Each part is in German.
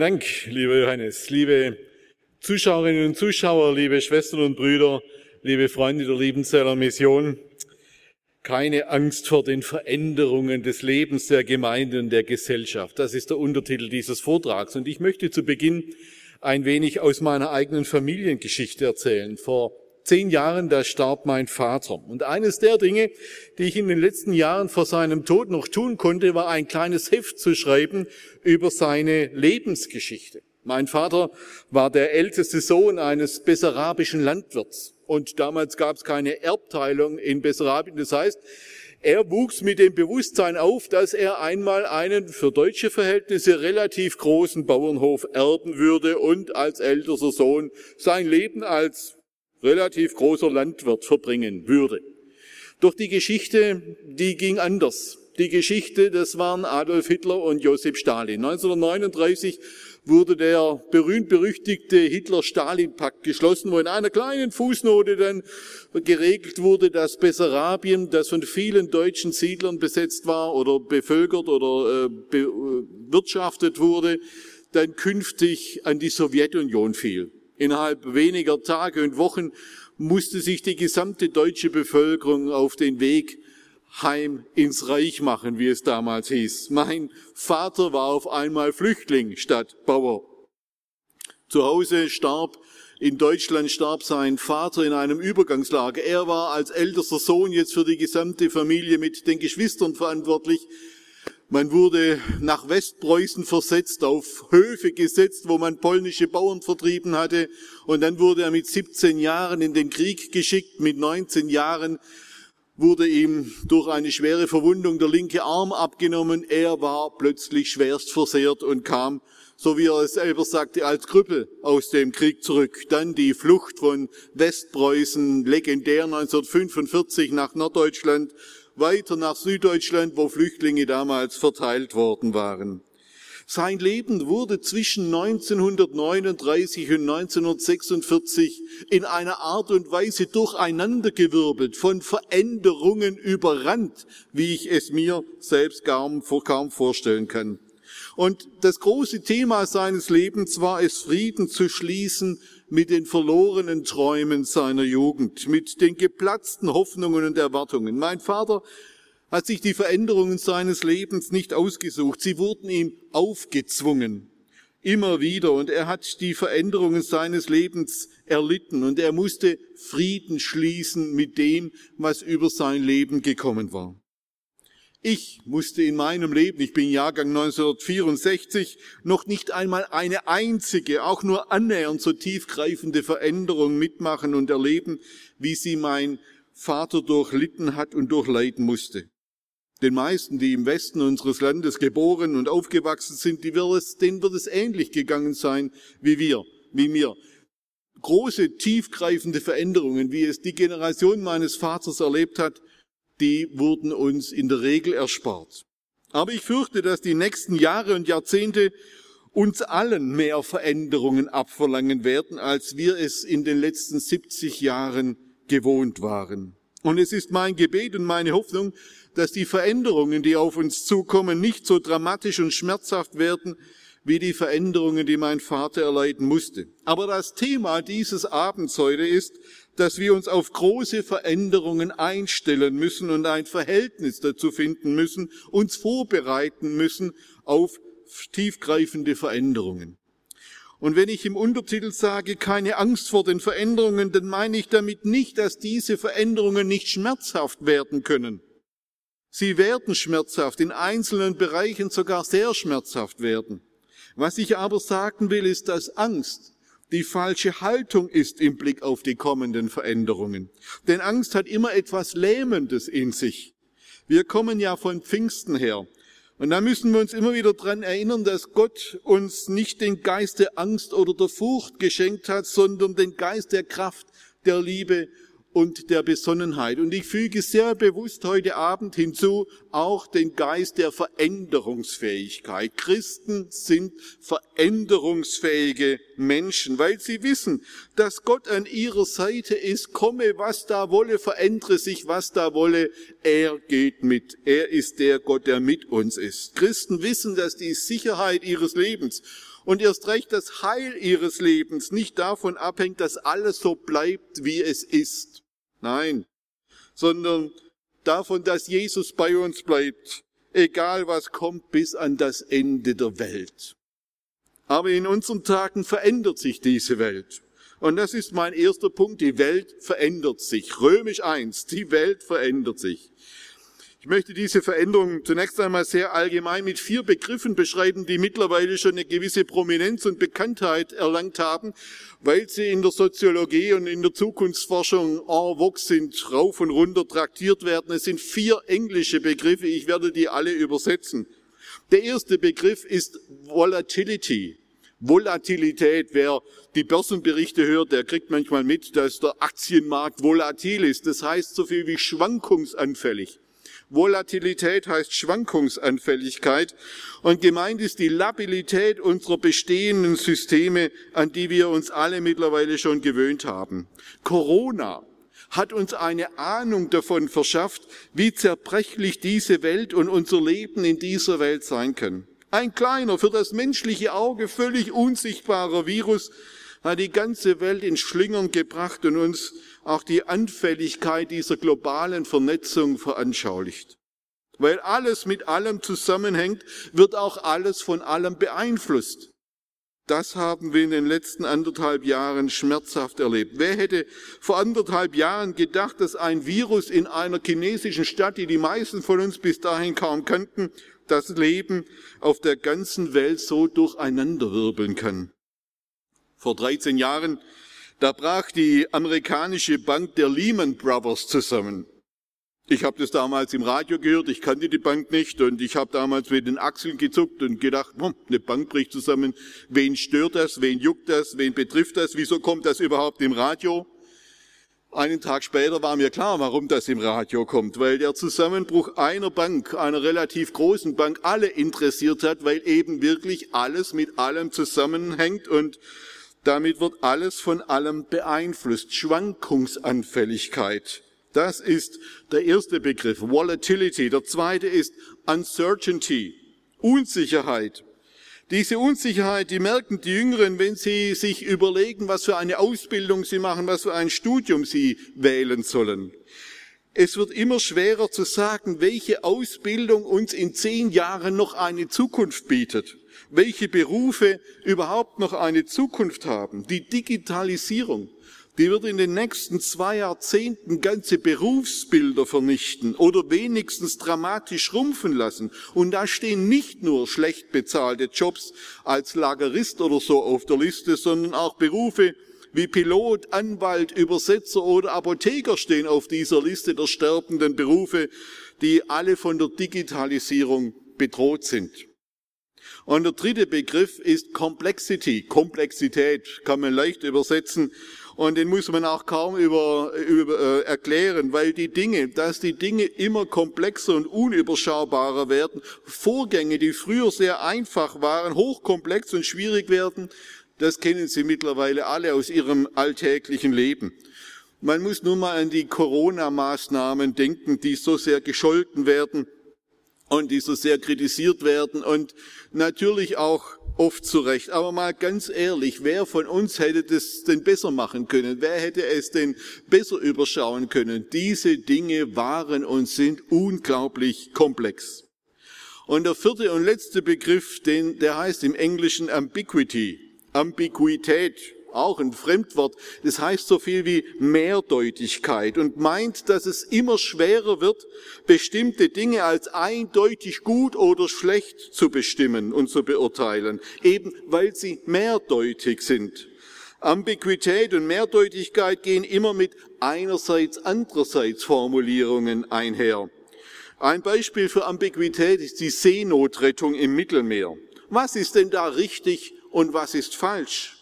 Vielen Dank, lieber Johannes, liebe Zuschauerinnen und Zuschauer, liebe Schwestern und Brüder, liebe Freunde der Liebenzeller Mission. Keine Angst vor den Veränderungen des Lebens der Gemeinde und der Gesellschaft. Das ist der Untertitel dieses Vortrags. Und ich möchte zu Beginn ein wenig aus meiner eigenen Familiengeschichte erzählen. Vor zehn Jahren, da starb mein Vater. Und eines der Dinge, die ich in den letzten Jahren vor seinem Tod noch tun konnte, war ein kleines Heft zu schreiben über seine Lebensgeschichte. Mein Vater war der älteste Sohn eines bessarabischen Landwirts. Und damals gab es keine Erbteilung in Bessarabien. Das heißt, er wuchs mit dem Bewusstsein auf, dass er einmal einen für deutsche Verhältnisse relativ großen Bauernhof erben würde und als ältester Sohn sein Leben als relativ großer Landwirt verbringen würde. Doch die Geschichte, die ging anders. Die Geschichte, das waren Adolf Hitler und Josef Stalin. 1939 wurde der berühmt-berüchtigte Hitler-Stalin-Pakt geschlossen, wo in einer kleinen Fußnote dann geregelt wurde, dass Bessarabien, das von vielen deutschen Siedlern besetzt war oder bevölkert oder äh, bewirtschaftet wurde, dann künftig an die Sowjetunion fiel. Innerhalb weniger Tage und Wochen musste sich die gesamte deutsche Bevölkerung auf den Weg heim ins Reich machen, wie es damals hieß. Mein Vater war auf einmal Flüchtling statt Bauer. Zu Hause starb, in Deutschland starb sein Vater in einem Übergangslager. Er war als ältester Sohn jetzt für die gesamte Familie mit den Geschwistern verantwortlich. Man wurde nach Westpreußen versetzt, auf Höfe gesetzt, wo man polnische Bauern vertrieben hatte. Und dann wurde er mit 17 Jahren in den Krieg geschickt. Mit 19 Jahren wurde ihm durch eine schwere Verwundung der linke Arm abgenommen. Er war plötzlich schwerst versehrt und kam, so wie er es selber sagte, als Krüppel aus dem Krieg zurück. Dann die Flucht von Westpreußen, legendär 1945 nach Norddeutschland weiter nach Süddeutschland, wo Flüchtlinge damals verteilt worden waren. Sein Leben wurde zwischen 1939 und 1946 in einer Art und Weise durcheinandergewirbelt, von Veränderungen überrannt, wie ich es mir selbst kaum, vorstellen kann. Und das große Thema seines Lebens war es, Frieden zu schließen mit den verlorenen Träumen seiner Jugend, mit den geplatzten Hoffnungen und Erwartungen. Mein Vater hat sich die Veränderungen seines Lebens nicht ausgesucht, sie wurden ihm aufgezwungen, immer wieder, und er hat die Veränderungen seines Lebens erlitten, und er musste Frieden schließen mit dem, was über sein Leben gekommen war. Ich musste in meinem Leben, ich bin Jahrgang 1964, noch nicht einmal eine einzige, auch nur annähernd so tiefgreifende Veränderung mitmachen und erleben, wie sie mein Vater durchlitten hat und durchleiden musste. Den meisten, die im Westen unseres Landes geboren und aufgewachsen sind, die wird es, denen wird es ähnlich gegangen sein wie wir, wie mir. Große, tiefgreifende Veränderungen, wie es die Generation meines Vaters erlebt hat, die wurden uns in der Regel erspart. Aber ich fürchte, dass die nächsten Jahre und Jahrzehnte uns allen mehr Veränderungen abverlangen werden, als wir es in den letzten 70 Jahren gewohnt waren. Und es ist mein Gebet und meine Hoffnung, dass die Veränderungen, die auf uns zukommen, nicht so dramatisch und schmerzhaft werden, wie die Veränderungen, die mein Vater erleiden musste. Aber das Thema dieses Abends heute ist, dass wir uns auf große Veränderungen einstellen müssen und ein Verhältnis dazu finden müssen, uns vorbereiten müssen auf tiefgreifende Veränderungen. Und wenn ich im Untertitel sage, keine Angst vor den Veränderungen, dann meine ich damit nicht, dass diese Veränderungen nicht schmerzhaft werden können. Sie werden schmerzhaft, in einzelnen Bereichen sogar sehr schmerzhaft werden. Was ich aber sagen will, ist, dass Angst die falsche Haltung ist im Blick auf die kommenden Veränderungen. Denn Angst hat immer etwas Lähmendes in sich. Wir kommen ja von Pfingsten her. Und da müssen wir uns immer wieder dran erinnern, dass Gott uns nicht den Geist der Angst oder der Furcht geschenkt hat, sondern den Geist der Kraft, der Liebe und der Besonnenheit. Und ich füge sehr bewusst heute Abend hinzu auch den Geist der Veränderungsfähigkeit. Christen sind veränderungsfähige Menschen, weil sie wissen, dass Gott an ihrer Seite ist. Komme, was da wolle, verändere sich, was da wolle. Er geht mit. Er ist der Gott, der mit uns ist. Christen wissen, dass die Sicherheit ihres Lebens und erst recht das Heil ihres Lebens nicht davon abhängt, dass alles so bleibt, wie es ist. Nein, sondern davon, dass Jesus bei uns bleibt, egal was kommt, bis an das Ende der Welt. Aber in unseren Tagen verändert sich diese Welt. Und das ist mein erster Punkt. Die Welt verändert sich. Römisch eins. Die Welt verändert sich. Ich möchte diese Veränderung zunächst einmal sehr allgemein mit vier Begriffen beschreiben, die mittlerweile schon eine gewisse Prominenz und Bekanntheit erlangt haben, weil sie in der Soziologie und in der Zukunftsforschung en vogue sind, rauf und runter traktiert werden. Es sind vier englische Begriffe, ich werde die alle übersetzen. Der erste Begriff ist Volatility. Volatilität. Wer die Börsenberichte hört, der kriegt manchmal mit, dass der Aktienmarkt volatil ist. Das heißt so viel wie schwankungsanfällig. Volatilität heißt Schwankungsanfälligkeit und gemeint ist die Labilität unserer bestehenden Systeme, an die wir uns alle mittlerweile schon gewöhnt haben. Corona hat uns eine Ahnung davon verschafft, wie zerbrechlich diese Welt und unser Leben in dieser Welt sein können. Ein kleiner, für das menschliche Auge völlig unsichtbarer Virus hat die ganze Welt in Schlingern gebracht und uns auch die Anfälligkeit dieser globalen Vernetzung veranschaulicht. Weil alles mit allem zusammenhängt, wird auch alles von allem beeinflusst. Das haben wir in den letzten anderthalb Jahren schmerzhaft erlebt. Wer hätte vor anderthalb Jahren gedacht, dass ein Virus in einer chinesischen Stadt, die die meisten von uns bis dahin kaum kannten, das Leben auf der ganzen Welt so durcheinanderwirbeln kann? Vor 13 Jahren da brach die amerikanische Bank der Lehman Brothers zusammen. Ich habe das damals im Radio gehört, ich kannte die Bank nicht und ich habe damals mit den Achseln gezuckt und gedacht, hm, eine Bank bricht zusammen, wen stört das, wen juckt das, wen betrifft das, wieso kommt das überhaupt im Radio? Einen Tag später war mir klar, warum das im Radio kommt, weil der Zusammenbruch einer Bank, einer relativ großen Bank, alle interessiert hat, weil eben wirklich alles mit allem zusammenhängt und damit wird alles von allem beeinflusst. Schwankungsanfälligkeit. Das ist der erste Begriff. Volatility. Der zweite ist Uncertainty. Unsicherheit. Diese Unsicherheit, die merken die Jüngeren, wenn sie sich überlegen, was für eine Ausbildung sie machen, was für ein Studium sie wählen sollen. Es wird immer schwerer zu sagen, welche Ausbildung uns in zehn Jahren noch eine Zukunft bietet welche Berufe überhaupt noch eine Zukunft haben. Die Digitalisierung, die wird in den nächsten zwei Jahrzehnten ganze Berufsbilder vernichten oder wenigstens dramatisch schrumpfen lassen. Und da stehen nicht nur schlecht bezahlte Jobs als Lagerist oder so auf der Liste, sondern auch Berufe wie Pilot, Anwalt, Übersetzer oder Apotheker stehen auf dieser Liste der sterbenden Berufe, die alle von der Digitalisierung bedroht sind. Und der dritte Begriff ist Complexity. Komplexität kann man leicht übersetzen. Und den muss man auch kaum über, über, äh, erklären, weil die Dinge, dass die Dinge immer komplexer und unüberschaubarer werden, Vorgänge, die früher sehr einfach waren, hochkomplex und schwierig werden, das kennen Sie mittlerweile alle aus Ihrem alltäglichen Leben. Man muss nur mal an die Corona-Maßnahmen denken, die so sehr gescholten werden und die so sehr kritisiert werden und natürlich auch oft zu Recht. Aber mal ganz ehrlich, wer von uns hätte das denn besser machen können? Wer hätte es denn besser überschauen können? Diese Dinge waren und sind unglaublich komplex. Und der vierte und letzte Begriff, den, der heißt im Englischen Ambiguity, Ambiguität auch ein Fremdwort, das heißt so viel wie Mehrdeutigkeit und meint, dass es immer schwerer wird, bestimmte Dinge als eindeutig gut oder schlecht zu bestimmen und zu beurteilen, eben weil sie mehrdeutig sind. Ambiguität und Mehrdeutigkeit gehen immer mit einerseits andererseits Formulierungen einher. Ein Beispiel für Ambiguität ist die Seenotrettung im Mittelmeer. Was ist denn da richtig und was ist falsch?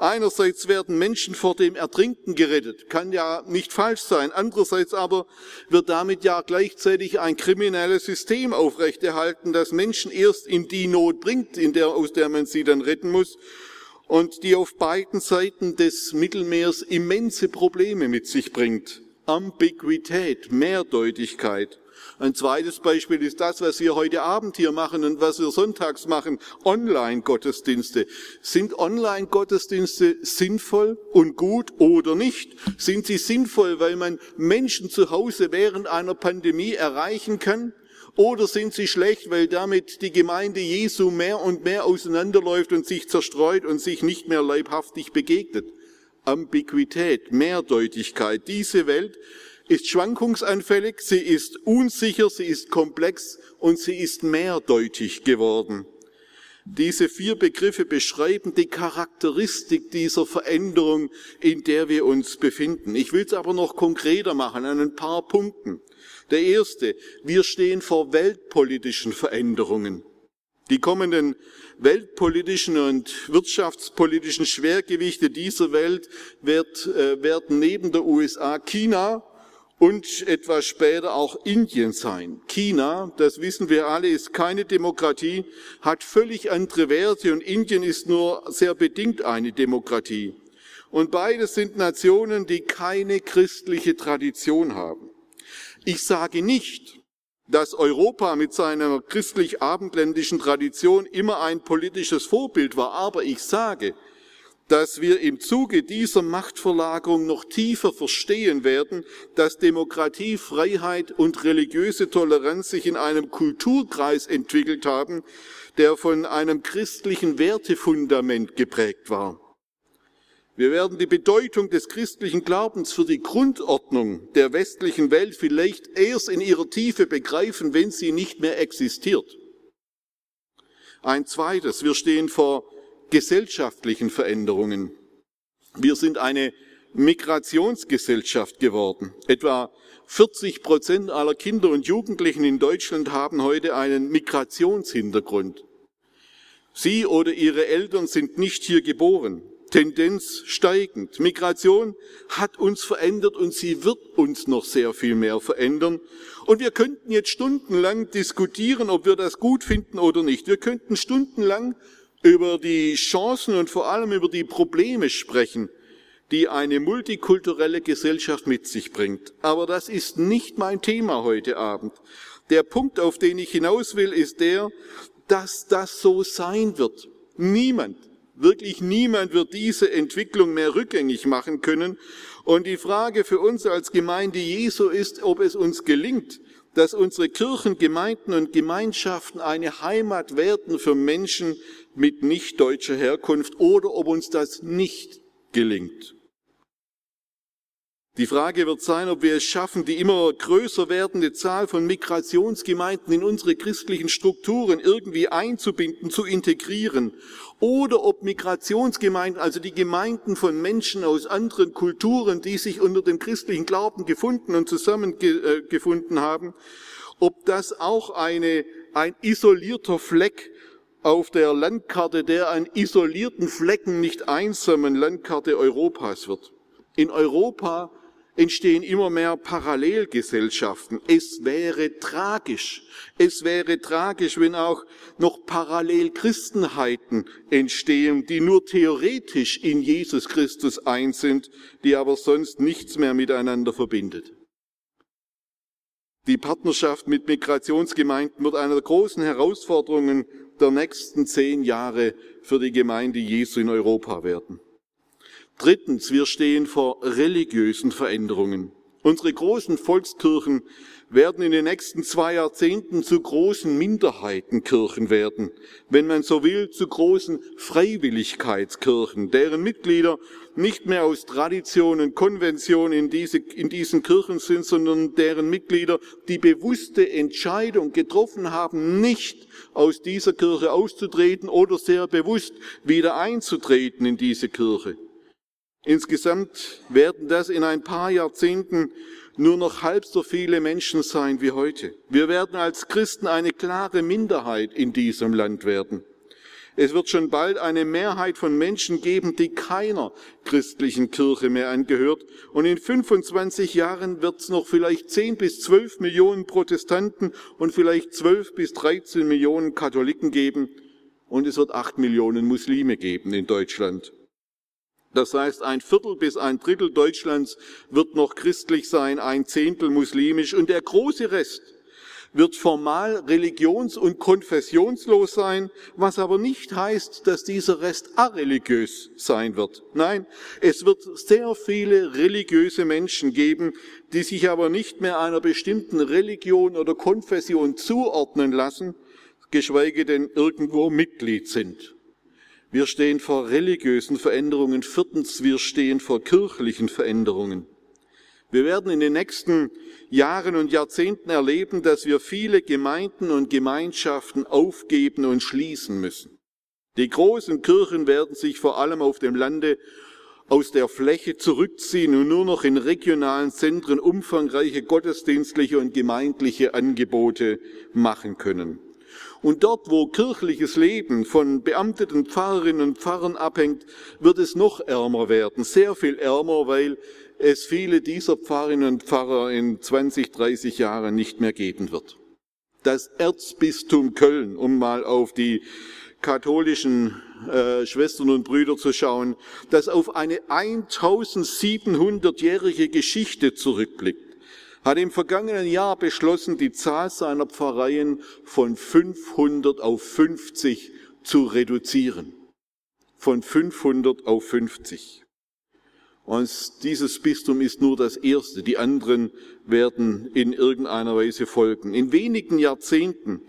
Einerseits werden Menschen vor dem Ertrinken gerettet, kann ja nicht falsch sein. Andererseits aber wird damit ja gleichzeitig ein kriminelles System aufrechterhalten, das Menschen erst in die Not bringt, in der, aus der man sie dann retten muss und die auf beiden Seiten des Mittelmeers immense Probleme mit sich bringt. Ambiguität, Mehrdeutigkeit. Ein zweites Beispiel ist das, was wir heute Abend hier machen und was wir sonntags machen, Online-Gottesdienste. Sind Online-Gottesdienste sinnvoll und gut oder nicht? Sind sie sinnvoll, weil man Menschen zu Hause während einer Pandemie erreichen kann? Oder sind sie schlecht, weil damit die Gemeinde Jesu mehr und mehr auseinanderläuft und sich zerstreut und sich nicht mehr leibhaftig begegnet? Ambiguität, Mehrdeutigkeit. Diese Welt ist schwankungsanfällig, sie ist unsicher, sie ist komplex und sie ist mehrdeutig geworden. Diese vier Begriffe beschreiben die Charakteristik dieser Veränderung, in der wir uns befinden. Ich will es aber noch konkreter machen an ein paar Punkten. Der erste, wir stehen vor weltpolitischen Veränderungen. Die kommenden weltpolitischen und wirtschaftspolitischen Schwergewichte dieser Welt wird, äh, werden neben der USA China und etwas später auch Indien sein. China, das wissen wir alle, ist keine Demokratie, hat völlig andere Werte und Indien ist nur sehr bedingt eine Demokratie. Und beides sind Nationen, die keine christliche Tradition haben. Ich sage nicht, dass Europa mit seiner christlich-abendländischen Tradition immer ein politisches Vorbild war, aber ich sage, dass wir im Zuge dieser Machtverlagerung noch tiefer verstehen werden, dass Demokratie, Freiheit und religiöse Toleranz sich in einem Kulturkreis entwickelt haben, der von einem christlichen Wertefundament geprägt war. Wir werden die Bedeutung des christlichen Glaubens für die Grundordnung der westlichen Welt vielleicht erst in ihrer Tiefe begreifen, wenn sie nicht mehr existiert. Ein zweites, wir stehen vor gesellschaftlichen Veränderungen. Wir sind eine Migrationsgesellschaft geworden. Etwa 40 Prozent aller Kinder und Jugendlichen in Deutschland haben heute einen Migrationshintergrund. Sie oder ihre Eltern sind nicht hier geboren. Tendenz steigend. Migration hat uns verändert und sie wird uns noch sehr viel mehr verändern. Und wir könnten jetzt stundenlang diskutieren, ob wir das gut finden oder nicht. Wir könnten stundenlang über die Chancen und vor allem über die Probleme sprechen, die eine multikulturelle Gesellschaft mit sich bringt. Aber das ist nicht mein Thema heute Abend. Der Punkt, auf den ich hinaus will, ist der, dass das so sein wird. Niemand, wirklich niemand wird diese Entwicklung mehr rückgängig machen können. Und die Frage für uns als Gemeinde Jesu ist, ob es uns gelingt, dass unsere Kirchen, Gemeinden und Gemeinschaften eine Heimat werden für Menschen mit nicht deutscher Herkunft oder ob uns das nicht gelingt. Die Frage wird sein, ob wir es schaffen, die immer größer werdende Zahl von Migrationsgemeinden in unsere christlichen Strukturen irgendwie einzubinden, zu integrieren, oder ob Migrationsgemeinden, also die Gemeinden von Menschen aus anderen Kulturen, die sich unter dem christlichen Glauben gefunden und zusammengefunden haben, ob das auch eine, ein isolierter Fleck auf der Landkarte der an isolierten Flecken nicht einsamen Landkarte Europas wird. In Europa entstehen immer mehr Parallelgesellschaften. Es wäre tragisch. Es wäre tragisch, wenn auch noch Parallelchristenheiten entstehen, die nur theoretisch in Jesus Christus eins sind, die aber sonst nichts mehr miteinander verbindet. Die Partnerschaft mit Migrationsgemeinden wird einer der großen Herausforderungen der nächsten zehn Jahre für die Gemeinde Jesu in Europa werden. Drittens, wir stehen vor religiösen Veränderungen. Unsere großen Volkskirchen werden in den nächsten zwei Jahrzehnten zu großen Minderheitenkirchen werden, wenn man so will, zu großen Freiwilligkeitskirchen, deren Mitglieder nicht mehr aus Tradition und Konvention in, diese, in diesen Kirchen sind, sondern deren Mitglieder die bewusste Entscheidung getroffen haben, nicht aus dieser Kirche auszutreten oder sehr bewusst wieder einzutreten in diese Kirche. Insgesamt werden das in ein paar Jahrzehnten nur noch halb so viele Menschen sein wie heute. Wir werden als Christen eine klare Minderheit in diesem Land werden. Es wird schon bald eine Mehrheit von Menschen geben, die keiner christlichen Kirche mehr angehört. Und in 25 Jahren wird es noch vielleicht 10 bis 12 Millionen Protestanten und vielleicht 12 bis 13 Millionen Katholiken geben. Und es wird 8 Millionen Muslime geben in Deutschland. Das heißt, ein Viertel bis ein Drittel Deutschlands wird noch christlich sein, ein Zehntel muslimisch und der große Rest wird formal religions- und konfessionslos sein, was aber nicht heißt, dass dieser Rest areligiös sein wird. Nein, es wird sehr viele religiöse Menschen geben, die sich aber nicht mehr einer bestimmten Religion oder Konfession zuordnen lassen, geschweige denn irgendwo Mitglied sind. Wir stehen vor religiösen Veränderungen. Viertens, wir stehen vor kirchlichen Veränderungen. Wir werden in den nächsten Jahren und Jahrzehnten erleben, dass wir viele Gemeinden und Gemeinschaften aufgeben und schließen müssen. Die großen Kirchen werden sich vor allem auf dem Lande aus der Fläche zurückziehen und nur noch in regionalen Zentren umfangreiche gottesdienstliche und gemeindliche Angebote machen können. Und dort, wo kirchliches Leben von beamteten Pfarrerinnen und Pfarrern abhängt, wird es noch ärmer werden, sehr viel ärmer, weil es viele dieser Pfarrerinnen und Pfarrer in 20, 30 Jahren nicht mehr geben wird. Das Erzbistum Köln, um mal auf die katholischen äh, Schwestern und Brüder zu schauen, das auf eine 1700-jährige Geschichte zurückblickt hat im vergangenen Jahr beschlossen, die Zahl seiner Pfarreien von 500 auf 50 zu reduzieren. Von 500 auf 50. Und dieses Bistum ist nur das erste. Die anderen werden in irgendeiner Weise folgen. In wenigen Jahrzehnten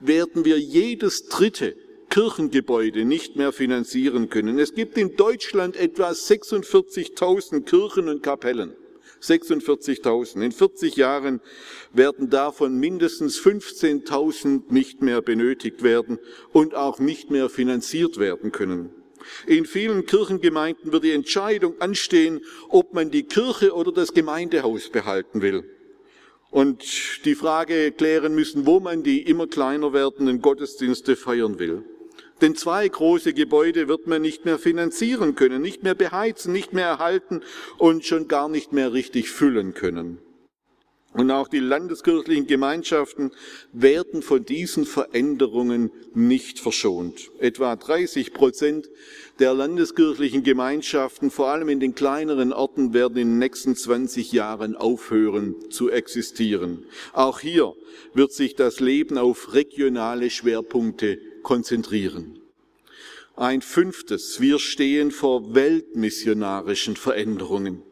werden wir jedes dritte Kirchengebäude nicht mehr finanzieren können. Es gibt in Deutschland etwa 46.000 Kirchen und Kapellen. 46.000. In 40 Jahren werden davon mindestens 15.000 nicht mehr benötigt werden und auch nicht mehr finanziert werden können. In vielen Kirchengemeinden wird die Entscheidung anstehen, ob man die Kirche oder das Gemeindehaus behalten will. Und die Frage klären müssen, wo man die immer kleiner werdenden Gottesdienste feiern will. Denn zwei große Gebäude wird man nicht mehr finanzieren können, nicht mehr beheizen, nicht mehr erhalten und schon gar nicht mehr richtig füllen können. Und auch die landeskirchlichen Gemeinschaften werden von diesen Veränderungen nicht verschont. Etwa 30 Prozent der landeskirchlichen Gemeinschaften, vor allem in den kleineren Orten, werden in den nächsten 20 Jahren aufhören zu existieren. Auch hier wird sich das Leben auf regionale Schwerpunkte konzentrieren. Ein fünftes, wir stehen vor weltmissionarischen Veränderungen.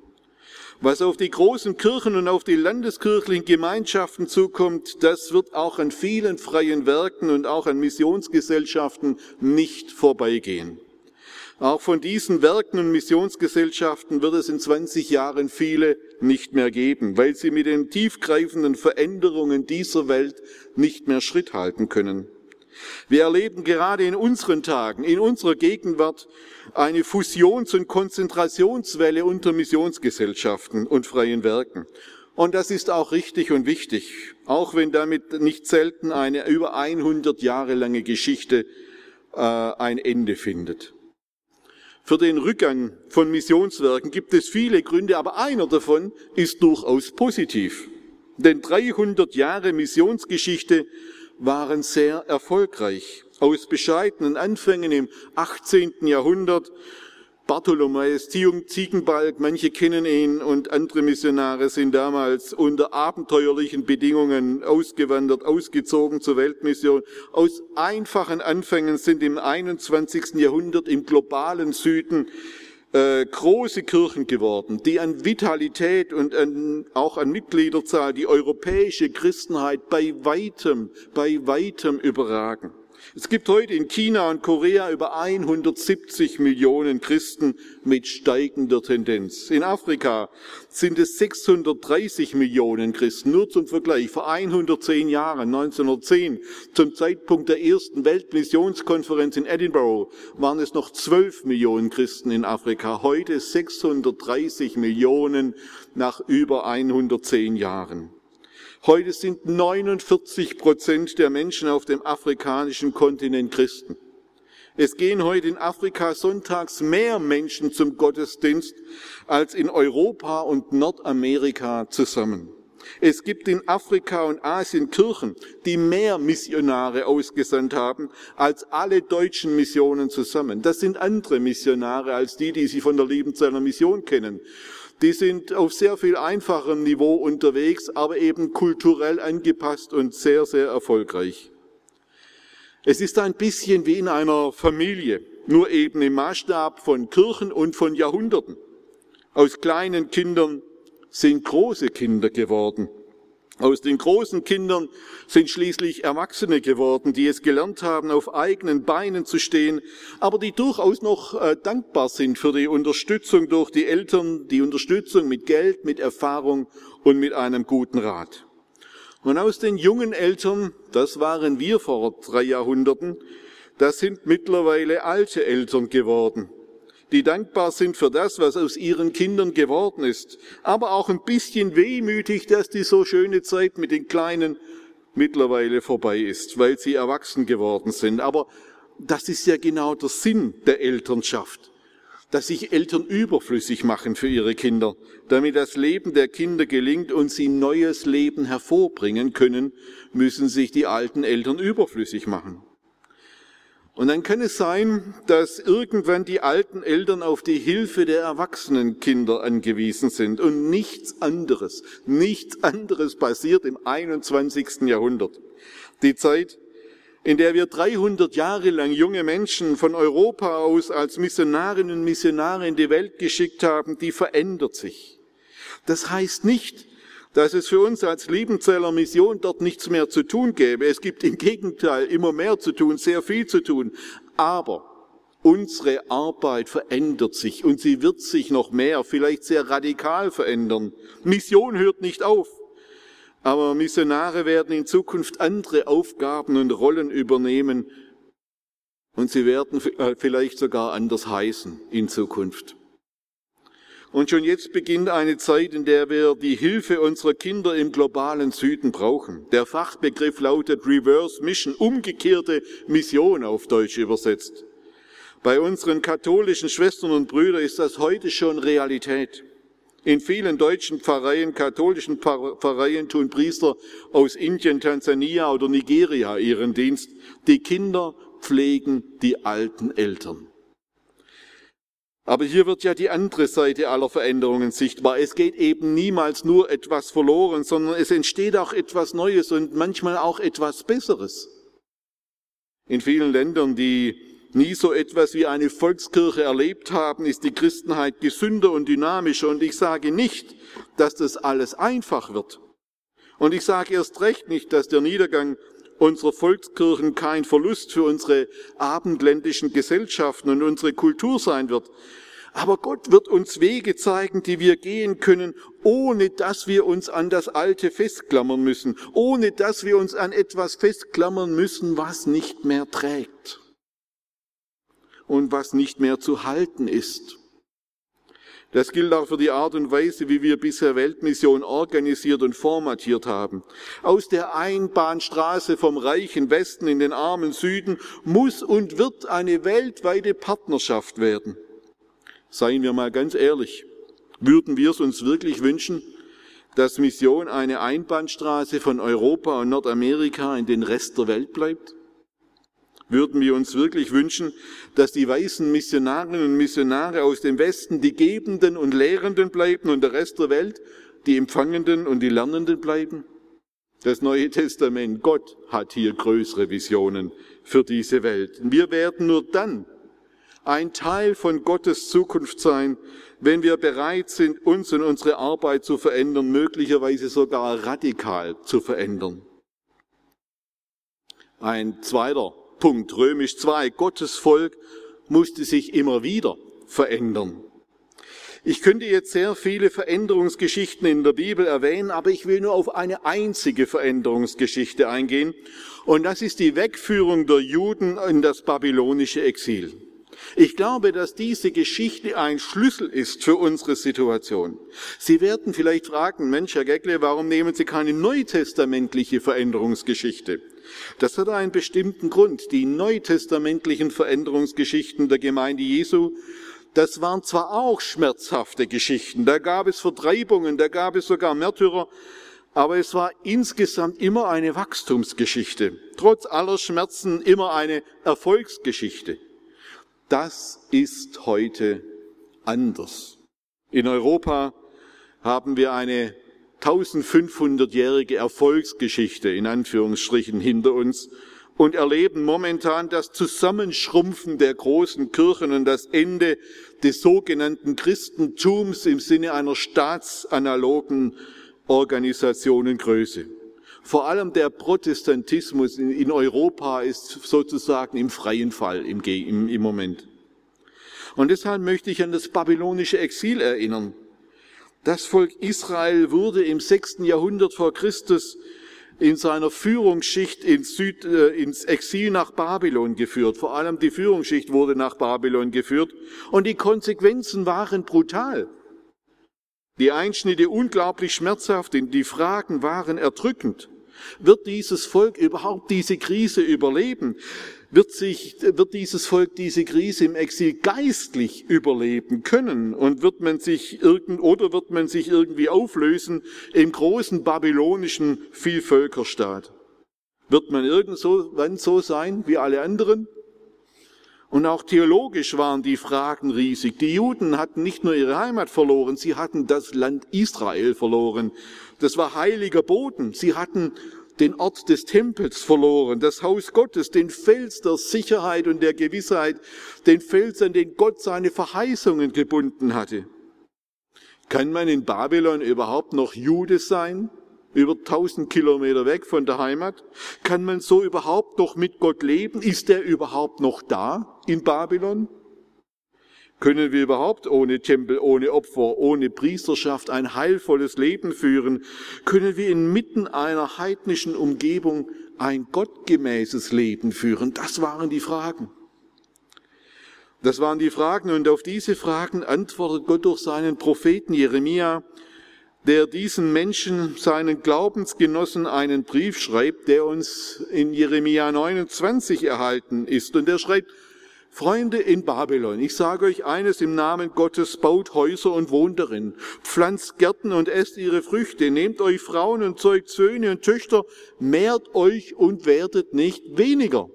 Was auf die großen Kirchen und auf die landeskirchlichen Gemeinschaften zukommt, das wird auch an vielen freien Werken und auch an Missionsgesellschaften nicht vorbeigehen. Auch von diesen Werken und Missionsgesellschaften wird es in 20 Jahren viele nicht mehr geben, weil sie mit den tiefgreifenden Veränderungen dieser Welt nicht mehr Schritt halten können. Wir erleben gerade in unseren Tagen, in unserer Gegenwart, eine Fusions- und Konzentrationswelle unter Missionsgesellschaften und freien Werken. Und das ist auch richtig und wichtig, auch wenn damit nicht selten eine über 100 Jahre lange Geschichte äh, ein Ende findet. Für den Rückgang von Missionswerken gibt es viele Gründe, aber einer davon ist durchaus positiv. Denn 300 Jahre Missionsgeschichte waren sehr erfolgreich. Aus bescheidenen Anfängen im 18. Jahrhundert, Bartholomäus Ziegenbalg, manche kennen ihn und andere Missionare sind damals unter abenteuerlichen Bedingungen ausgewandert, ausgezogen zur Weltmission. Aus einfachen Anfängen sind im 21. Jahrhundert im globalen Süden äh, große Kirchen geworden, die an Vitalität und an, auch an Mitgliederzahl die europäische Christenheit bei weitem, bei weitem überragen. Es gibt heute in China und Korea über 170 Millionen Christen mit steigender Tendenz. In Afrika sind es 630 Millionen Christen. Nur zum Vergleich, vor 110 Jahren, 1910, zum Zeitpunkt der ersten Weltmissionskonferenz in Edinburgh, waren es noch 12 Millionen Christen in Afrika. Heute 630 Millionen nach über 110 Jahren. Heute sind 49 Prozent der Menschen auf dem afrikanischen Kontinent Christen. Es gehen heute in Afrika sonntags mehr Menschen zum Gottesdienst als in Europa und Nordamerika zusammen. Es gibt in Afrika und Asien Kirchen, die mehr Missionare ausgesandt haben als alle deutschen Missionen zusammen. Das sind andere Missionare als die, die Sie von der Liebenzeller Mission kennen. Die sind auf sehr viel einfacherem Niveau unterwegs, aber eben kulturell angepasst und sehr, sehr erfolgreich. Es ist ein bisschen wie in einer Familie, nur eben im Maßstab von Kirchen und von Jahrhunderten. Aus kleinen Kindern sind große Kinder geworden. Aus den großen Kindern sind schließlich Erwachsene geworden, die es gelernt haben, auf eigenen Beinen zu stehen, aber die durchaus noch äh, dankbar sind für die Unterstützung durch die Eltern, die Unterstützung mit Geld, mit Erfahrung und mit einem guten Rat. Und aus den jungen Eltern, das waren wir vor drei Jahrhunderten, das sind mittlerweile alte Eltern geworden die dankbar sind für das, was aus ihren Kindern geworden ist, aber auch ein bisschen wehmütig, dass die so schöne Zeit mit den Kleinen mittlerweile vorbei ist, weil sie erwachsen geworden sind. Aber das ist ja genau der Sinn der Elternschaft, dass sich Eltern überflüssig machen für ihre Kinder, damit das Leben der Kinder gelingt und sie neues Leben hervorbringen können, müssen sich die alten Eltern überflüssig machen. Und dann kann es sein, dass irgendwann die alten Eltern auf die Hilfe der erwachsenen Kinder angewiesen sind und nichts anderes, nichts anderes passiert im 21. Jahrhundert. Die Zeit, in der wir 300 Jahre lang junge Menschen von Europa aus als Missionarinnen und Missionare in die Welt geschickt haben, die verändert sich. Das heißt nicht, dass es für uns als Liebenzeller Mission dort nichts mehr zu tun gäbe. Es gibt im Gegenteil immer mehr zu tun, sehr viel zu tun. Aber unsere Arbeit verändert sich und sie wird sich noch mehr, vielleicht sehr radikal verändern. Mission hört nicht auf. Aber Missionare werden in Zukunft andere Aufgaben und Rollen übernehmen und sie werden äh, vielleicht sogar anders heißen in Zukunft. Und schon jetzt beginnt eine Zeit, in der wir die Hilfe unserer Kinder im globalen Süden brauchen. Der Fachbegriff lautet Reverse Mission, umgekehrte Mission auf Deutsch übersetzt. Bei unseren katholischen Schwestern und Brüdern ist das heute schon Realität. In vielen deutschen Pfarreien, katholischen Pfarreien tun Priester aus Indien, Tansania oder Nigeria ihren Dienst. Die Kinder pflegen die alten Eltern. Aber hier wird ja die andere Seite aller Veränderungen sichtbar. Es geht eben niemals nur etwas verloren, sondern es entsteht auch etwas Neues und manchmal auch etwas Besseres. In vielen Ländern, die nie so etwas wie eine Volkskirche erlebt haben, ist die Christenheit gesünder und dynamischer. Und ich sage nicht, dass das alles einfach wird. Und ich sage erst recht nicht, dass der Niedergang unserer Volkskirchen kein Verlust für unsere abendländischen Gesellschaften und unsere Kultur sein wird. Aber Gott wird uns Wege zeigen, die wir gehen können, ohne dass wir uns an das Alte festklammern müssen, ohne dass wir uns an etwas festklammern müssen, was nicht mehr trägt und was nicht mehr zu halten ist. Das gilt auch für die Art und Weise, wie wir bisher Weltmission organisiert und formatiert haben. Aus der Einbahnstraße vom reichen Westen in den armen Süden muss und wird eine weltweite Partnerschaft werden. Seien wir mal ganz ehrlich, würden wir es uns wirklich wünschen, dass Mission eine Einbahnstraße von Europa und Nordamerika in den Rest der Welt bleibt? Würden wir uns wirklich wünschen, dass die weißen Missionarinnen und Missionare aus dem Westen die Gebenden und Lehrenden bleiben und der Rest der Welt die Empfangenden und die Lernenden bleiben? Das Neue Testament, Gott hat hier größere Visionen für diese Welt. Wir werden nur dann ein Teil von Gottes Zukunft sein, wenn wir bereit sind, uns und unsere Arbeit zu verändern, möglicherweise sogar radikal zu verändern. Ein zweiter Punkt, römisch 2, Gottes Volk musste sich immer wieder verändern. Ich könnte jetzt sehr viele Veränderungsgeschichten in der Bibel erwähnen, aber ich will nur auf eine einzige Veränderungsgeschichte eingehen. Und das ist die Wegführung der Juden in das babylonische Exil. Ich glaube, dass diese Geschichte ein Schlüssel ist für unsere Situation. Sie werden vielleicht fragen, Mensch, Herr Geckle, warum nehmen Sie keine neutestamentliche Veränderungsgeschichte? Das hat einen bestimmten Grund. Die neutestamentlichen Veränderungsgeschichten der Gemeinde Jesu das waren zwar auch schmerzhafte Geschichten, da gab es Vertreibungen, da gab es sogar Märtyrer, aber es war insgesamt immer eine Wachstumsgeschichte, trotz aller Schmerzen immer eine Erfolgsgeschichte. Das ist heute anders. In Europa haben wir eine 1500-jährige Erfolgsgeschichte in Anführungsstrichen hinter uns und erleben momentan das Zusammenschrumpfen der großen Kirchen und das Ende des sogenannten Christentums im Sinne einer staatsanalogen Organisationengröße. Vor allem der Protestantismus in Europa ist sozusagen im freien Fall im, Moment. Und deshalb möchte ich an das babylonische Exil erinnern. Das Volk Israel wurde im sechsten Jahrhundert vor Christus in seiner Führungsschicht ins, Süd, äh, ins Exil nach Babylon geführt. Vor allem die Führungsschicht wurde nach Babylon geführt und die Konsequenzen waren brutal. Die Einschnitte unglaublich schmerzhaft, die Fragen waren erdrückend. Wird dieses Volk überhaupt diese Krise überleben? Wird, sich, wird dieses Volk diese Krise im Exil geistlich überleben können und wird man sich irgend, oder wird man sich irgendwie auflösen im großen babylonischen Vielvölkerstaat? Wird man irgendwann so sein wie alle anderen? Und auch theologisch waren die Fragen riesig. Die Juden hatten nicht nur ihre Heimat verloren, sie hatten das Land Israel verloren. Das war heiliger Boden. Sie hatten den Ort des Tempels verloren, das Haus Gottes, den Fels der Sicherheit und der Gewissheit, den Fels, an den Gott seine Verheißungen gebunden hatte. Kann man in Babylon überhaupt noch Jude sein? Über tausend Kilometer weg von der Heimat? Kann man so überhaupt noch mit Gott leben? Ist er überhaupt noch da in Babylon? Können wir überhaupt ohne Tempel, ohne Opfer, ohne Priesterschaft ein heilvolles Leben führen? Können wir inmitten einer heidnischen Umgebung ein gottgemäßes Leben führen? Das waren die Fragen. Das waren die Fragen und auf diese Fragen antwortet Gott durch seinen Propheten Jeremia, der diesen Menschen, seinen Glaubensgenossen, einen Brief schreibt, der uns in Jeremia 29 erhalten ist. Und er schreibt, Freunde in Babylon, ich sage euch eines im Namen Gottes, baut Häuser und wohnt darin, pflanzt Gärten und esst ihre Früchte, nehmt euch Frauen und zeugt Söhne und Töchter, mehrt euch und werdet nicht weniger.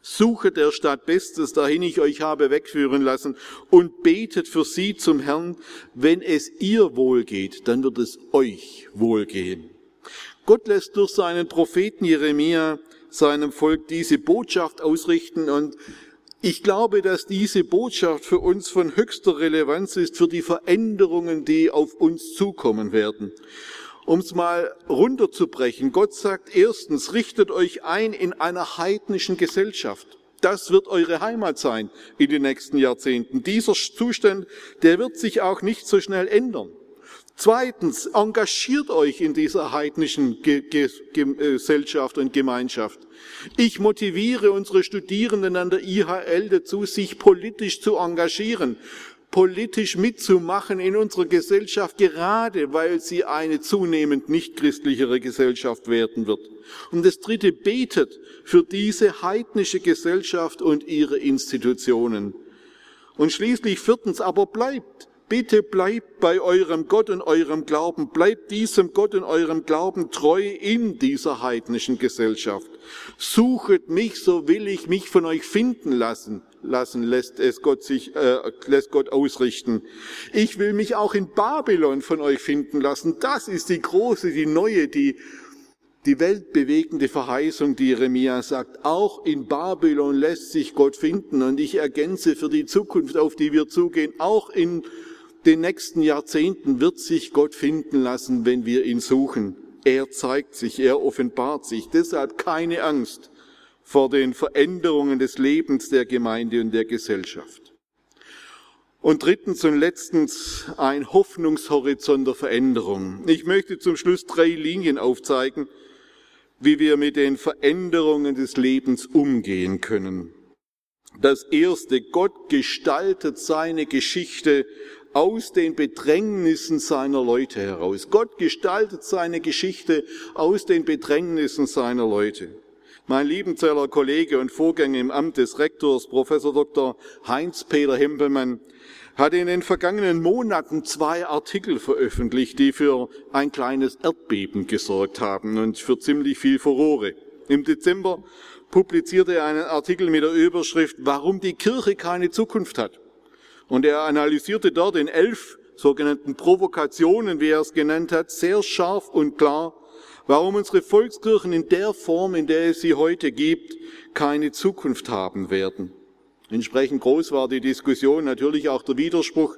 Suchet der Stadt Bestes, dahin ich euch habe wegführen lassen, und betet für sie zum Herrn. Wenn es ihr wohlgeht, dann wird es euch wohlgehen. Gott lässt durch seinen Propheten Jeremia seinem Volk diese Botschaft ausrichten und ich glaube, dass diese Botschaft für uns von höchster Relevanz ist für die Veränderungen, die auf uns zukommen werden. Um es mal runterzubrechen, Gott sagt erstens, richtet euch ein in einer heidnischen Gesellschaft. Das wird eure Heimat sein in den nächsten Jahrzehnten. Dieser Zustand, der wird sich auch nicht so schnell ändern. Zweitens, engagiert euch in dieser heidnischen Ge Gesellschaft und Gemeinschaft. Ich motiviere unsere Studierenden an der IHL dazu, sich politisch zu engagieren, politisch mitzumachen in unserer Gesellschaft, gerade weil sie eine zunehmend nicht christlichere Gesellschaft werden wird. Und das dritte, betet für diese heidnische Gesellschaft und ihre Institutionen. Und schließlich viertens, aber bleibt Bitte bleibt bei eurem Gott und eurem Glauben, bleibt diesem Gott und eurem Glauben treu in dieser heidnischen Gesellschaft. Suchet mich, so will ich mich von euch finden lassen. Lassen lässt es Gott sich, äh, lässt Gott ausrichten. Ich will mich auch in Babylon von euch finden lassen. Das ist die große, die neue, die die weltbewegende Verheißung, die Jeremia sagt, auch in Babylon lässt sich Gott finden. Und ich ergänze für die Zukunft, auf die wir zugehen, auch in den nächsten Jahrzehnten wird sich Gott finden lassen, wenn wir ihn suchen. Er zeigt sich, er offenbart sich. Deshalb keine Angst vor den Veränderungen des Lebens der Gemeinde und der Gesellschaft. Und drittens und letztens ein Hoffnungshorizont der Veränderung. Ich möchte zum Schluss drei Linien aufzeigen, wie wir mit den Veränderungen des Lebens umgehen können. Das erste, Gott gestaltet seine Geschichte aus den Bedrängnissen seiner Leute heraus. Gott gestaltet seine Geschichte aus den Bedrängnissen seiner Leute. Mein liebenzeller Kollege und Vorgänger im Amt des Rektors, Professor Dr. Heinz-Peter Hempelmann, hat in den vergangenen Monaten zwei Artikel veröffentlicht, die für ein kleines Erdbeben gesorgt haben und für ziemlich viel Furore. Im Dezember publizierte er einen Artikel mit der Überschrift Warum die Kirche keine Zukunft hat. Und er analysierte dort in elf sogenannten Provokationen, wie er es genannt hat, sehr scharf und klar, warum unsere Volkskirchen in der Form, in der es sie heute gibt, keine Zukunft haben werden. Entsprechend groß war die Diskussion, natürlich auch der Widerspruch,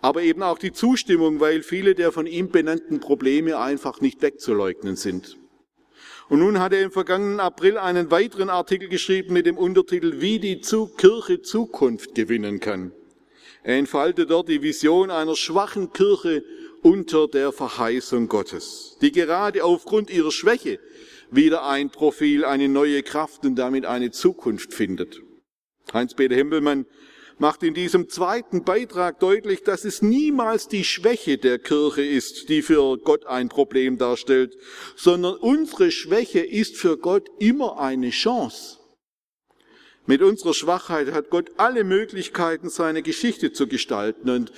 aber eben auch die Zustimmung, weil viele der von ihm benannten Probleme einfach nicht wegzuleugnen sind. Und nun hat er im vergangenen April einen weiteren Artikel geschrieben mit dem Untertitel Wie die Kirche Zukunft gewinnen kann. Er entfaltet dort die Vision einer schwachen Kirche unter der Verheißung Gottes, die gerade aufgrund ihrer Schwäche wieder ein Profil, eine neue Kraft und damit eine Zukunft findet. Heinz-Peter Hempelmann macht in diesem zweiten Beitrag deutlich, dass es niemals die Schwäche der Kirche ist, die für Gott ein Problem darstellt, sondern unsere Schwäche ist für Gott immer eine Chance. Mit unserer Schwachheit hat Gott alle Möglichkeiten, seine Geschichte zu gestalten. Und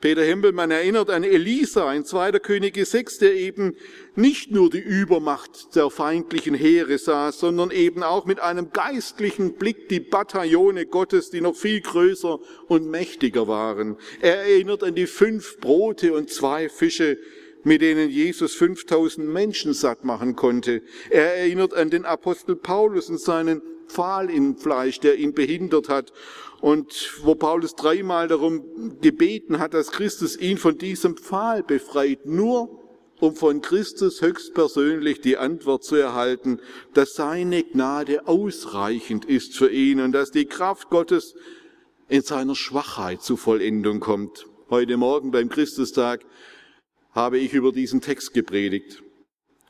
Peter Hempelmann erinnert an Elisa in 2. Könige 6, der eben nicht nur die Übermacht der feindlichen Heere sah, sondern eben auch mit einem geistlichen Blick die Bataillone Gottes, die noch viel größer und mächtiger waren. Er erinnert an die fünf Brote und zwei Fische, mit denen Jesus 5000 Menschen satt machen konnte. Er erinnert an den Apostel Paulus und seinen Pfahl im Fleisch, der ihn behindert hat und wo Paulus dreimal darum gebeten hat, dass Christus ihn von diesem Pfahl befreit, nur um von Christus höchstpersönlich die Antwort zu erhalten, dass seine Gnade ausreichend ist für ihn und dass die Kraft Gottes in seiner Schwachheit zu Vollendung kommt. Heute Morgen beim Christustag habe ich über diesen Text gepredigt.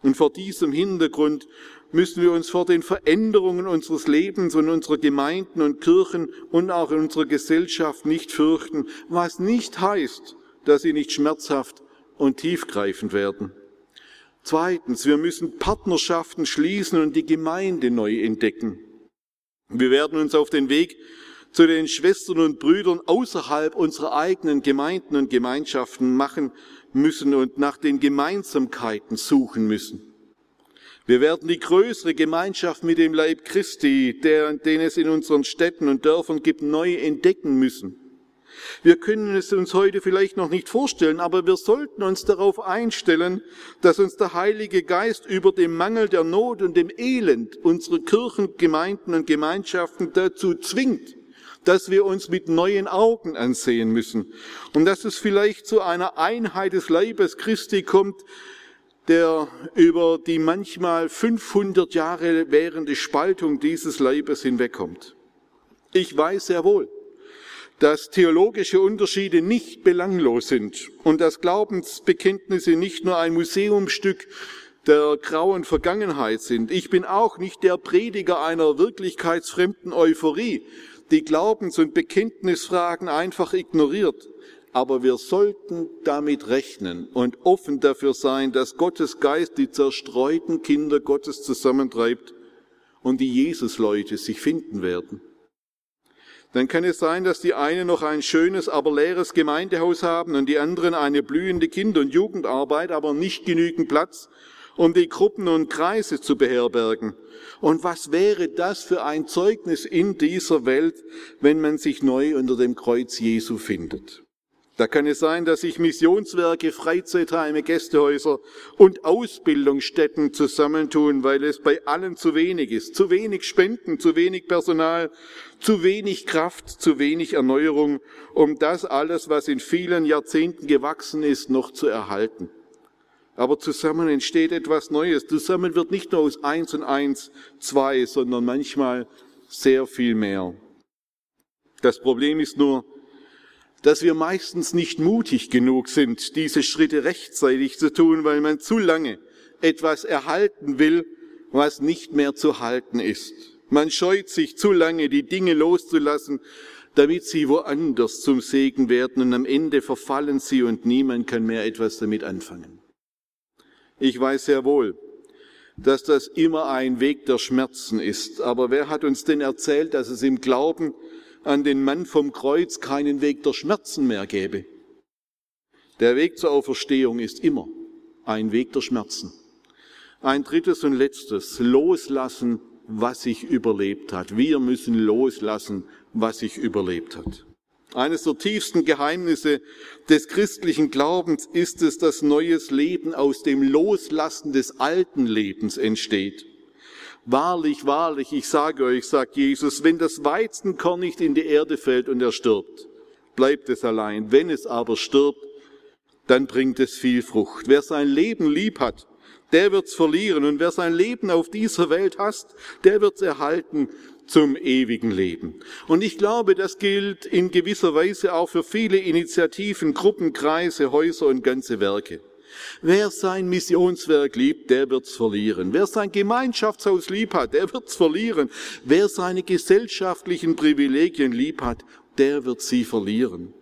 Und vor diesem Hintergrund müssen wir uns vor den Veränderungen unseres Lebens und unserer Gemeinden und Kirchen und auch in unserer Gesellschaft nicht fürchten, was nicht heißt, dass sie nicht schmerzhaft und tiefgreifend werden. Zweitens, wir müssen Partnerschaften schließen und die Gemeinde neu entdecken. Wir werden uns auf den Weg zu den Schwestern und Brüdern außerhalb unserer eigenen Gemeinden und Gemeinschaften machen müssen und nach den Gemeinsamkeiten suchen müssen. Wir werden die größere Gemeinschaft mit dem Leib Christi, der, den es in unseren Städten und Dörfern gibt, neu entdecken müssen. Wir können es uns heute vielleicht noch nicht vorstellen, aber wir sollten uns darauf einstellen, dass uns der Heilige Geist über dem Mangel der Not und dem Elend unsere Kirchen, Gemeinden und Gemeinschaften dazu zwingt, dass wir uns mit neuen Augen ansehen müssen und dass es vielleicht zu einer Einheit des Leibes Christi kommt, der über die manchmal 500 Jahre währende Spaltung dieses Leibes hinwegkommt. Ich weiß sehr wohl, dass theologische Unterschiede nicht belanglos sind und dass Glaubensbekenntnisse nicht nur ein Museumstück der grauen Vergangenheit sind. Ich bin auch nicht der Prediger einer wirklichkeitsfremden Euphorie, die Glaubens- und Bekenntnisfragen einfach ignoriert aber wir sollten damit rechnen und offen dafür sein, dass Gottes Geist die zerstreuten Kinder Gottes zusammentreibt und die Jesusleute sich finden werden. Dann kann es sein, dass die einen noch ein schönes, aber leeres Gemeindehaus haben und die anderen eine blühende Kinder- und Jugendarbeit, aber nicht genügend Platz, um die Gruppen und Kreise zu beherbergen. Und was wäre das für ein Zeugnis in dieser Welt, wenn man sich neu unter dem Kreuz Jesu findet? Da kann es sein, dass sich Missionswerke, Freizeitheime, Gästehäuser und Ausbildungsstätten zusammentun, weil es bei allen zu wenig ist. Zu wenig Spenden, zu wenig Personal, zu wenig Kraft, zu wenig Erneuerung, um das alles, was in vielen Jahrzehnten gewachsen ist, noch zu erhalten. Aber zusammen entsteht etwas Neues. Zusammen wird nicht nur aus eins und eins zwei, sondern manchmal sehr viel mehr. Das Problem ist nur, dass wir meistens nicht mutig genug sind, diese Schritte rechtzeitig zu tun, weil man zu lange etwas erhalten will, was nicht mehr zu halten ist. Man scheut sich zu lange, die Dinge loszulassen, damit sie woanders zum Segen werden und am Ende verfallen sie und niemand kann mehr etwas damit anfangen. Ich weiß sehr wohl, dass das immer ein Weg der Schmerzen ist, aber wer hat uns denn erzählt, dass es im Glauben an den Mann vom Kreuz keinen Weg der Schmerzen mehr gäbe? Der Weg zur Auferstehung ist immer ein Weg der Schmerzen. Ein drittes und letztes, loslassen, was sich überlebt hat. Wir müssen loslassen, was sich überlebt hat. Eines der tiefsten Geheimnisse des christlichen Glaubens ist es, dass neues Leben aus dem Loslassen des alten Lebens entsteht. Wahrlich, wahrlich, ich sage euch, sagt Jesus, wenn das Weizenkorn nicht in die Erde fällt und er stirbt, bleibt es allein. Wenn es aber stirbt, dann bringt es viel Frucht. Wer sein Leben lieb hat, der wird's verlieren. Und wer sein Leben auf dieser Welt hasst, der wird's erhalten zum ewigen Leben. Und ich glaube, das gilt in gewisser Weise auch für viele Initiativen, Gruppen, Kreise, Häuser und ganze Werke. Wer sein Missionswerk liebt, der wird's verlieren. Wer sein Gemeinschaftshaus lieb hat, der wird's verlieren. Wer seine gesellschaftlichen Privilegien lieb hat, der wird sie verlieren.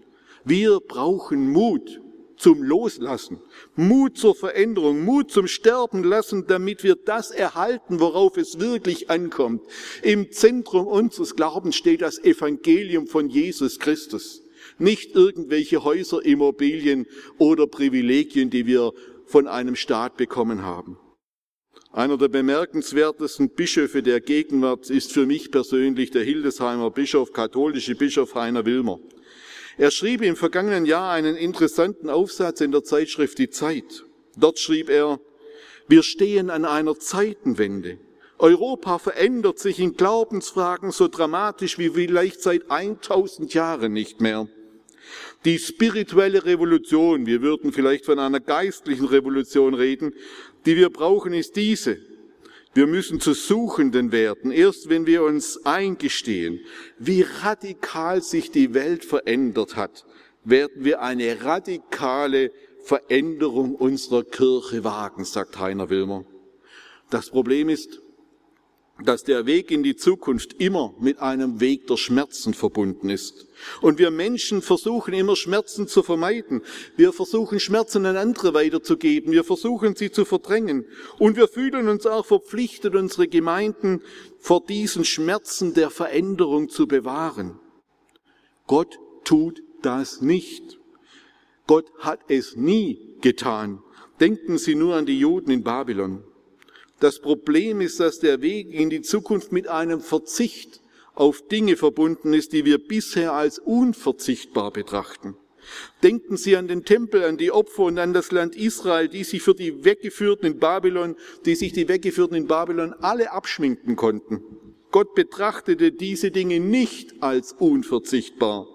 Wir brauchen Mut, zum Loslassen, Mut zur Veränderung, Mut zum Sterben lassen, damit wir das erhalten, worauf es wirklich ankommt. Im Zentrum unseres Glaubens steht das Evangelium von Jesus Christus, nicht irgendwelche Häuser, Immobilien oder Privilegien, die wir von einem Staat bekommen haben. Einer der bemerkenswertesten Bischöfe der Gegenwart ist für mich persönlich der Hildesheimer Bischof, katholische Bischof Heiner Wilmer. Er schrieb im vergangenen Jahr einen interessanten Aufsatz in der Zeitschrift Die Zeit. Dort schrieb er, wir stehen an einer Zeitenwende. Europa verändert sich in Glaubensfragen so dramatisch wie vielleicht seit 1000 Jahren nicht mehr. Die spirituelle Revolution, wir würden vielleicht von einer geistlichen Revolution reden, die wir brauchen, ist diese. Wir müssen zu Suchenden werden, erst wenn wir uns eingestehen, wie radikal sich die Welt verändert hat, werden wir eine radikale Veränderung unserer Kirche wagen, sagt Heiner Wilmer. Das Problem ist, dass der Weg in die Zukunft immer mit einem Weg der Schmerzen verbunden ist. Und wir Menschen versuchen immer Schmerzen zu vermeiden. Wir versuchen Schmerzen an andere weiterzugeben. Wir versuchen sie zu verdrängen. Und wir fühlen uns auch verpflichtet, unsere Gemeinden vor diesen Schmerzen der Veränderung zu bewahren. Gott tut das nicht. Gott hat es nie getan. Denken Sie nur an die Juden in Babylon. Das Problem ist, dass der Weg in die Zukunft mit einem Verzicht auf Dinge verbunden ist, die wir bisher als unverzichtbar betrachten. Denken Sie an den Tempel, an die Opfer und an das Land Israel, die sich für die Weggeführten in Babylon, die sich die Weggeführten in Babylon alle abschminken konnten. Gott betrachtete diese Dinge nicht als unverzichtbar.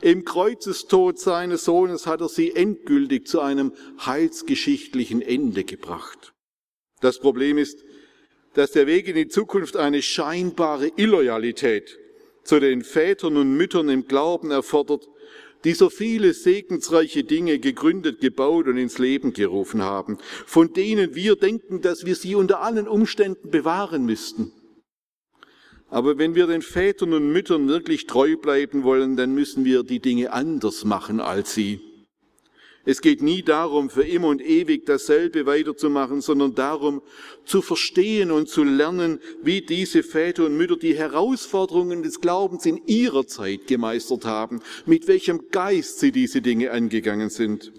Im Kreuzestod seines Sohnes hat er sie endgültig zu einem heilsgeschichtlichen Ende gebracht. Das Problem ist, dass der Weg in die Zukunft eine scheinbare Illoyalität zu den Vätern und Müttern im Glauben erfordert, die so viele segensreiche Dinge gegründet, gebaut und ins Leben gerufen haben, von denen wir denken, dass wir sie unter allen Umständen bewahren müssten. Aber wenn wir den Vätern und Müttern wirklich treu bleiben wollen, dann müssen wir die Dinge anders machen als sie. Es geht nie darum, für immer und ewig dasselbe weiterzumachen, sondern darum, zu verstehen und zu lernen, wie diese Väter und Mütter die Herausforderungen des Glaubens in ihrer Zeit gemeistert haben, mit welchem Geist sie diese Dinge angegangen sind.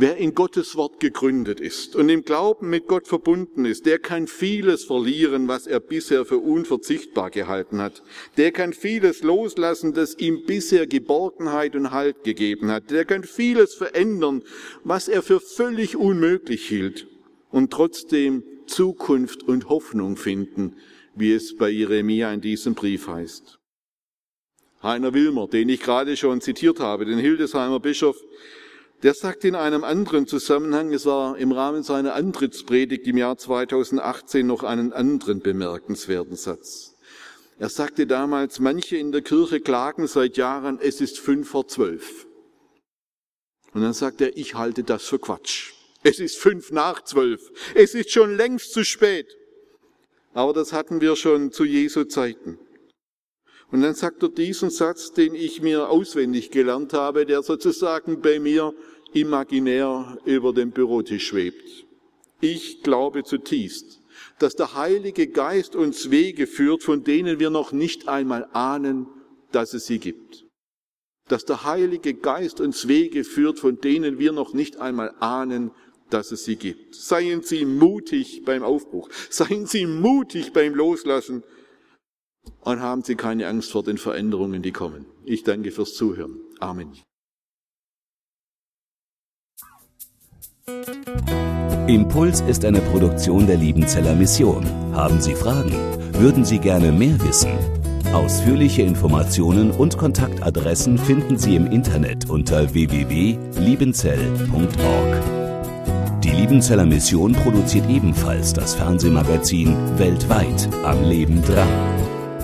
Wer in Gottes Wort gegründet ist und im Glauben mit Gott verbunden ist, der kann vieles verlieren, was er bisher für unverzichtbar gehalten hat. Der kann vieles loslassen, das ihm bisher Geborgenheit und Halt gegeben hat. Der kann vieles verändern, was er für völlig unmöglich hielt und trotzdem Zukunft und Hoffnung finden, wie es bei Jeremia in diesem Brief heißt. Heiner Wilmer, den ich gerade schon zitiert habe, den Hildesheimer Bischof, Der sagt in einem anderen Zusammenhang, es war im Rahmen seiner Antrittspredigt im Jahr 2018 noch einen anderen bemerkenswerten Satz. Er sagte damals, manche in der Kirche klagen seit Jahren, es ist fünf vor zwölf. Und dann sagt er, ich halte das für Quatsch. Es ist fünf nach zwölf. Es ist schon längst zu spät. Aber das hatten wir schon zu Jesu Zeiten. Und dann sagt er diesen Satz, den ich mir auswendig gelernt habe, der sozusagen bei mir imaginär über dem Bürotisch schwebt. Ich glaube zutiefst, dass der Heilige Geist uns Wege führt, von denen wir noch nicht einmal ahnen, dass es sie gibt. Dass der Heilige Geist uns Wege führt, von denen wir noch nicht einmal ahnen, dass es sie gibt. Seien Sie mutig beim Aufbruch. Seien Sie mutig beim Loslassen. Und haben Sie keine Angst vor den Veränderungen, die kommen. Ich danke fürs Zuhören. Amen. Impuls ist eine Produktion der Liebenzeller Mission. Haben Sie Fragen? Würden Sie gerne mehr wissen? Ausführliche Informationen und Kontaktadressen finden Sie im Internet unter www.liebenzell.org. Die Liebenzeller Mission produziert ebenfalls das Fernsehmagazin Weltweit am Leben dran.